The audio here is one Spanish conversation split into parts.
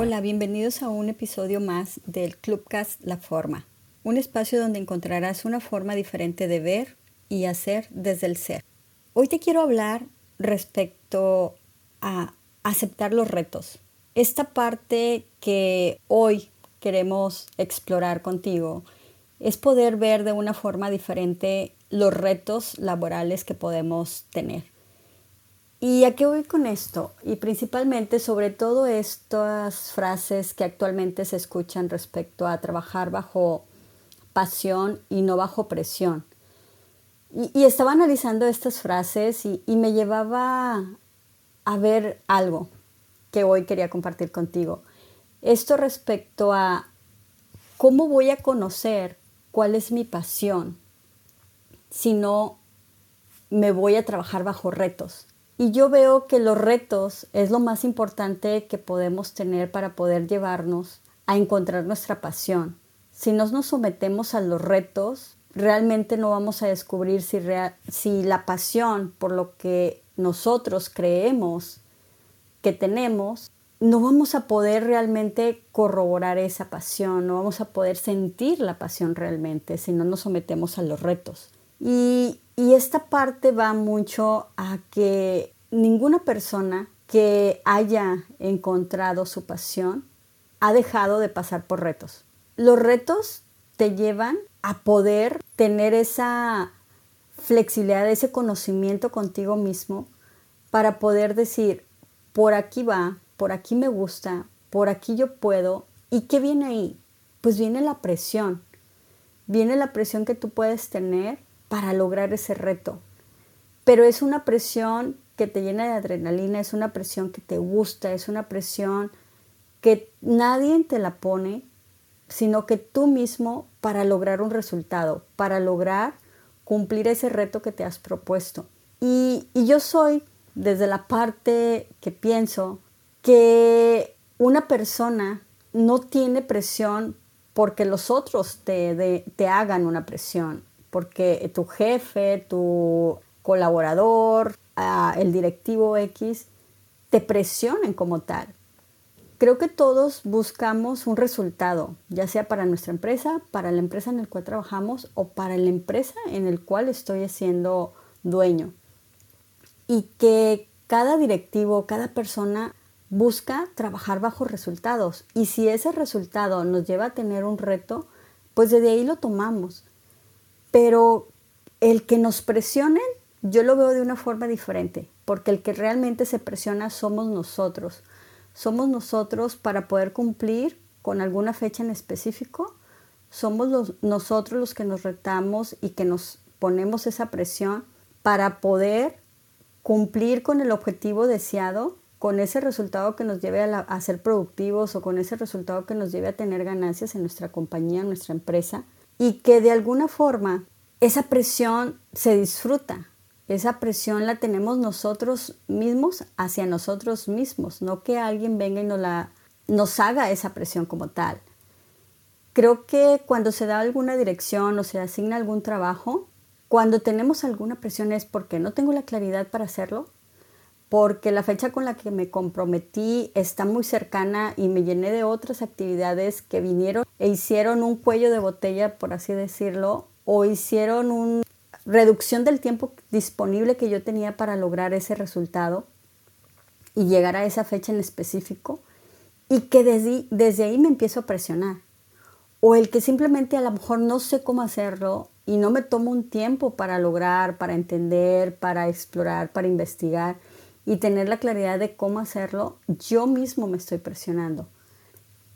Hola, bienvenidos a un episodio más del Clubcast La Forma, un espacio donde encontrarás una forma diferente de ver y hacer desde el ser. Hoy te quiero hablar respecto a aceptar los retos. Esta parte que hoy queremos explorar contigo es poder ver de una forma diferente los retos laborales que podemos tener. ¿Y a qué voy con esto? Y principalmente sobre todo estas frases que actualmente se escuchan respecto a trabajar bajo pasión y no bajo presión. Y, estaba analizando estas frases y, y me llevaba a ver algo que hoy quería compartir contigo. Esto respecto a cómo voy a conocer cuál es mi pasión si no me voy a trabajar bajo retos. Y yo veo que los retos es lo más importante que podemos tener para poder llevarnos a encontrar nuestra pasión. Si no nos sometemos a los retos, realmente no vamos a descubrir si, si la pasión por lo que nosotros creemos que tenemos, no vamos a poder realmente corroborar esa pasión, no vamos a poder sentir la pasión realmente si no nos sometemos a los retos. Y, esta parte va mucho a que ninguna persona que haya encontrado su pasión ha dejado de pasar por retos. Los retos te llevan a poder tener esa flexibilidad, ese conocimiento contigo mismo para poder decir, por aquí va, por aquí me gusta, por aquí yo puedo. ¿Y qué viene ahí? Pues viene la presión. Viene la presión que tú puedes tener para lograr ese reto. Pero es una presión que te llena de adrenalina, es una presión que te gusta, es una presión que nadie te la pone, sino que tú mismo para lograr un resultado, para lograr cumplir ese reto que te has propuesto. Y, yo soy, desde la parte que pienso, que una persona no tiene presión porque los otros te, te hagan una presión porque tu jefe, tu colaborador, el directivo X, te presionen como tal. Creo que todos buscamos un resultado, ya sea para nuestra empresa, para la empresa en la cual trabajamos o para la empresa en la cual estoy siendo dueño. Y que cada directivo, cada persona busca trabajar bajo resultados. Y si ese resultado nos lleva a tener un reto, pues desde ahí lo tomamos. Pero el que nos presionen, yo lo veo de una forma diferente, porque el que realmente se presiona somos nosotros. Somos nosotros para poder cumplir con alguna fecha en específico. Somos nosotros los que nos retamos y que nos ponemos esa presión para poder cumplir con el objetivo deseado, con ese resultado que nos lleve a, ser productivos o con ese resultado que nos lleve a tener ganancias en nuestra compañía, en nuestra empresa y que de alguna forma esa presión se disfruta. Esa presión la tenemos nosotros mismos hacia nosotros mismos, no que alguien venga y nos, la, nos haga esa presión como tal. Creo que cuando se da alguna dirección o se asigna algún trabajo, cuando tenemos alguna presión es porque no tengo la claridad para hacerlo, porque la fecha con la que me comprometí está muy cercana y me llené de otras actividades que vinieron e hicieron un cuello de botella, por así decirlo, o hicieron una reducción del tiempo disponible que yo tenía para lograr ese resultado y llegar a esa fecha en específico y que desde, ahí me empiezo a presionar. O el que simplemente a lo mejor no sé cómo hacerlo y no me tomo un tiempo para lograr, para entender, para explorar, para investigar y tener la claridad de cómo hacerlo, yo mismo me estoy presionando.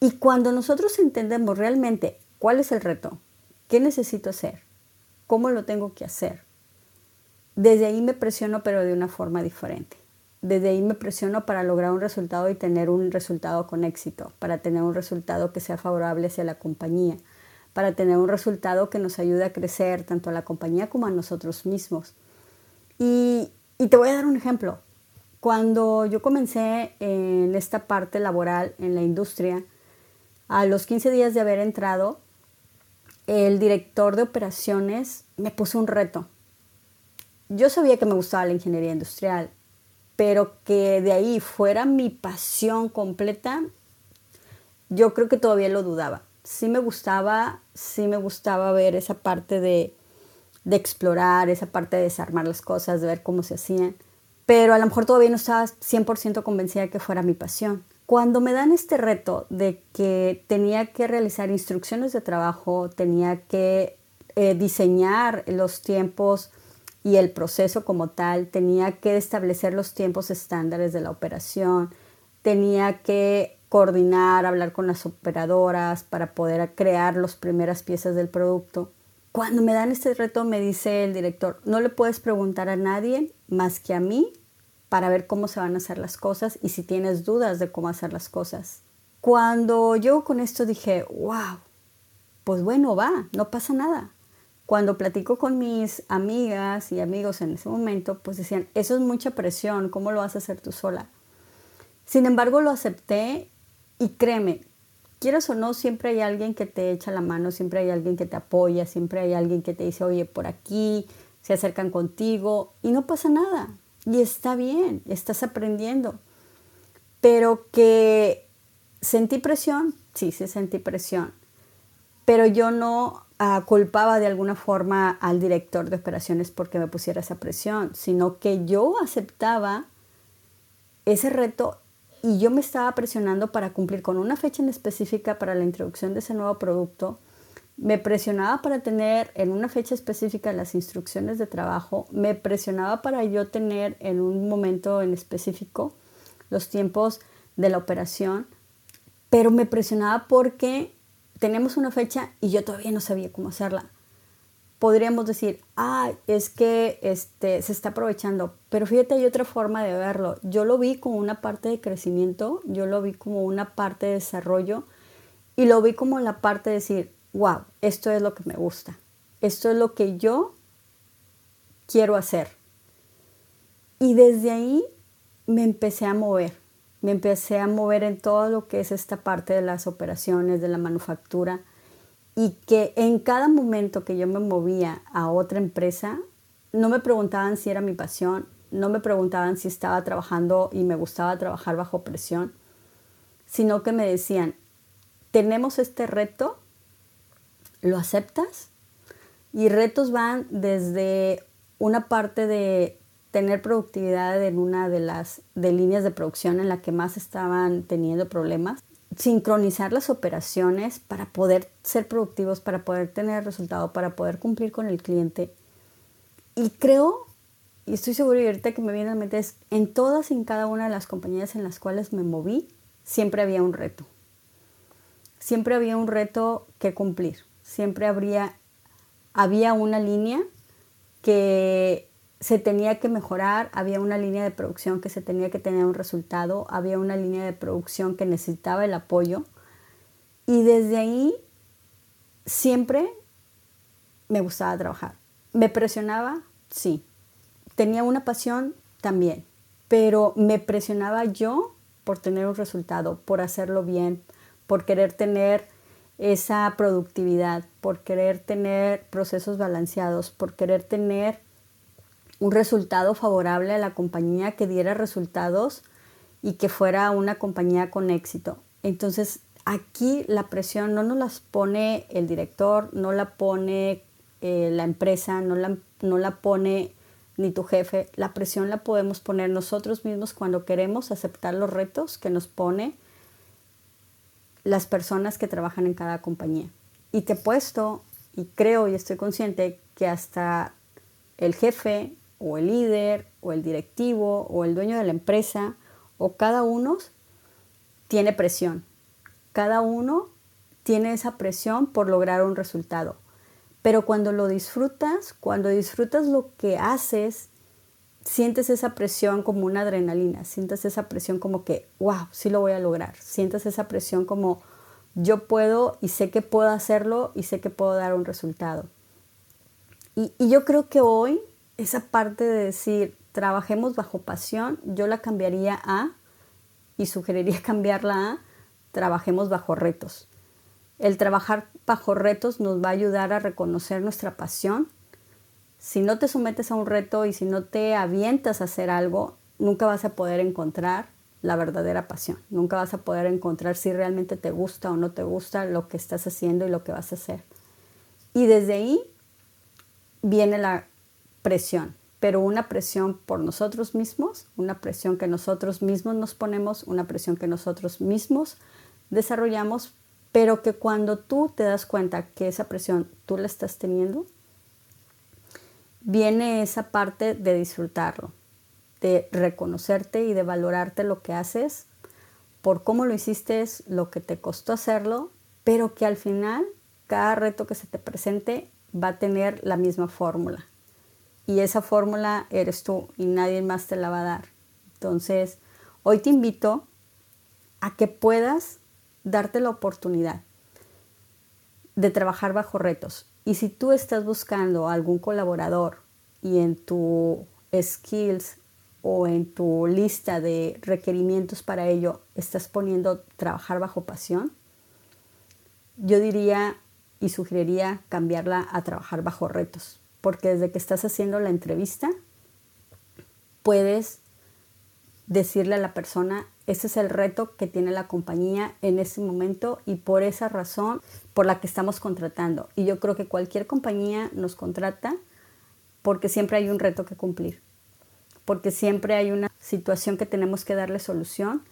Y cuando nosotros entendemos realmente cuál es el reto, qué necesito hacer, cómo lo tengo que hacer, desde ahí me presiono pero de una forma diferente. Desde ahí me presiono para lograr un resultado y tener un resultado con éxito, para tener un resultado que sea favorable hacia la compañía, para tener un resultado que nos ayude a crecer tanto a la compañía como a nosotros mismos. Y, te voy a dar un ejemplo. Cuando yo comencé en esta parte laboral en la industria, a los 15 días de haber entrado, el director de operaciones me puso un reto. Yo sabía que me gustaba la ingeniería industrial, pero que de ahí fuera mi pasión completa, yo creo que todavía lo dudaba. Sí me gustaba, sí me gustaba ver esa parte de, de explorar, esa parte de desarmar las cosas, de ver cómo se hacían, pero a lo mejor todavía no estaba 100% convencida de que fuera mi pasión. Cuando me dan este reto de que tenía que realizar instrucciones de trabajo, tenía que eh, diseñar los tiempos y el proceso como tal, tenía que establecer los tiempos estándares de la operación, tenía que coordinar, hablar con las operadoras para poder crear las primeras piezas del producto. Cuando me dan este reto me dice el director, no le puedes preguntar a nadie más que a mí para ver cómo se van a hacer las cosas y si tienes dudas de cómo hacer las cosas. Cuando yo con esto dije, wow, pues bueno, va, no pasa nada. Cuando platico con mis amigas y amigos en ese momento, pues decían, eso es mucha presión, ¿cómo lo vas a hacer tú sola? Sin embargo, lo acepté y créeme, quieras o no, siempre hay alguien que te echa la mano, siempre hay alguien que te apoya, siempre hay alguien que te dice, oye, por aquí, se acercan contigo y no pasa nada. Y está bien, estás aprendiendo. Pero que sentí presión, sí, sí sentí presión. Pero yo no ah, culpaba de alguna forma al director de operaciones porque me pusiera esa presión, sino que yo aceptaba ese reto y yo me estaba presionando para cumplir con una fecha en específica para la introducción de ese nuevo producto. Me presionaba para tener en una fecha específica las instrucciones de trabajo. Me presionaba para yo tener en un momento en específico los tiempos de la operación. Pero me presionaba porque tenemos una fecha y yo todavía no sabía cómo hacerla podríamos decir, ah, es que este, se está aprovechando. Pero fíjate, hay otra forma de verlo. Yo lo vi como una parte de crecimiento, yo lo vi como una parte de desarrollo y lo vi como la parte de decir, wow, esto es lo que me gusta. Esto es lo que yo quiero hacer. Y desde ahí me empecé a mover. Me empecé a mover en todo lo que es esta parte de las operaciones, de la manufactura y que en cada momento que yo me movía a otra empresa, no me preguntaban si era mi pasión, no me preguntaban si estaba trabajando y me gustaba trabajar bajo presión, sino que me decían, tenemos este reto, ¿lo aceptas? Y retos van desde una parte de tener productividad en una de las de líneas de producción en la que más estaban teniendo problemas sincronizar las operaciones para poder ser productivos, para poder tener resultado, para poder cumplir con el cliente. Y creo, y estoy seguro y ahorita que me viene a la mente es, en todas y en cada una de las compañías en las cuales me moví, siempre había un reto. Siempre había un reto que cumplir. Siempre habría, había una línea que se tenía que mejorar, había una línea de producción que se tenía que tener un resultado, había una línea de producción que necesitaba el apoyo y desde ahí siempre me gustaba trabajar. ¿Me presionaba? Sí. ¿Tenía una pasión? También. Pero me presionaba yo por tener un resultado, por hacerlo bien, por querer tener esa productividad, por querer tener procesos balanceados, por querer tener un resultado favorable a la compañía, que diera resultados y que fuera una compañía con éxito. Entonces, aquí la presión no nos las pone el director, no la pone eh, la empresa, no la, no la pone ni tu jefe. La presión la podemos poner nosotros mismos cuando queremos aceptar los retos que nos pone las personas que trabajan en cada compañía. Y te he puesto, y creo y estoy consciente que hasta el jefe, o el líder o el directivo o el dueño de la empresa o cada uno tiene presión. Cada uno tiene esa presión por lograr un resultado. Pero cuando lo disfrutas, cuando disfrutas lo que haces, sientes esa presión como una adrenalina, sientes esa presión como que, wow, sí lo voy a lograr, sientes esa presión como yo puedo y sé que puedo hacerlo y sé que puedo dar un resultado. Y, yo creo que hoy esa parte de decir, trabajemos bajo pasión, yo la cambiaría a, y sugeriría cambiarla a, trabajemos bajo retos. El trabajar bajo retos nos va a ayudar a reconocer nuestra pasión. Si no te sometes a un reto y si no te avientas a hacer algo, nunca vas a poder encontrar la verdadera pasión. Nunca vas a poder encontrar si realmente te gusta o no te gusta lo que estás haciendo y lo que vas a hacer. Y desde ahí viene la presión, pero una presión por nosotros mismos, una presión que nosotros mismos nos ponemos, una presión que nosotros mismos desarrollamos, pero que cuando tú te das cuenta que esa presión tú la estás teniendo, viene esa parte de disfrutarlo, de reconocerte y de valorarte lo que haces por cómo lo hiciste, lo que te costó hacerlo, pero que al final cada reto que se te presente va a tener la misma fórmula. Y esa fórmula eres tú y nadie más te la va a dar. Entonces, hoy te invito a que puedas darte la oportunidad de trabajar bajo retos. Y si tú estás buscando algún colaborador y en tu skills o en tu lista de requerimientos para ello estás poniendo trabajar bajo pasión, yo diría y sugeriría cambiarla a trabajar bajo retos, porque desde que estás haciendo la entrevista puedes decirle a la persona, ese es el reto que tiene la compañía en ese momento y por esa razón por la que estamos contratando. Y yo creo que cualquier compañía nos contrata porque siempre hay un reto que cumplir porque siempre hay una situación que tenemos que darle solución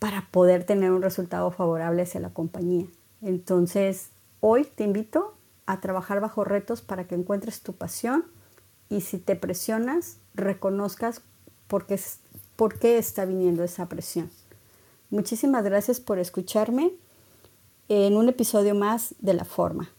para poder tener un resultado favorable hacia la compañía. Entonces, hoy te invito a trabajar bajo retos para que encuentres tu pasión y si te presionas, reconozcas por qué, por qué está viniendo esa presión. Muchísimas gracias por escucharme en un episodio más de La Forma.